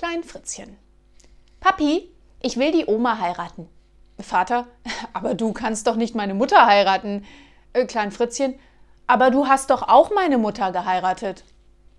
Klein Fritzchen. Papi, ich will die Oma heiraten. Vater, aber du kannst doch nicht meine Mutter heiraten. Äh, Klein Fritzchen, aber du hast doch auch meine Mutter geheiratet.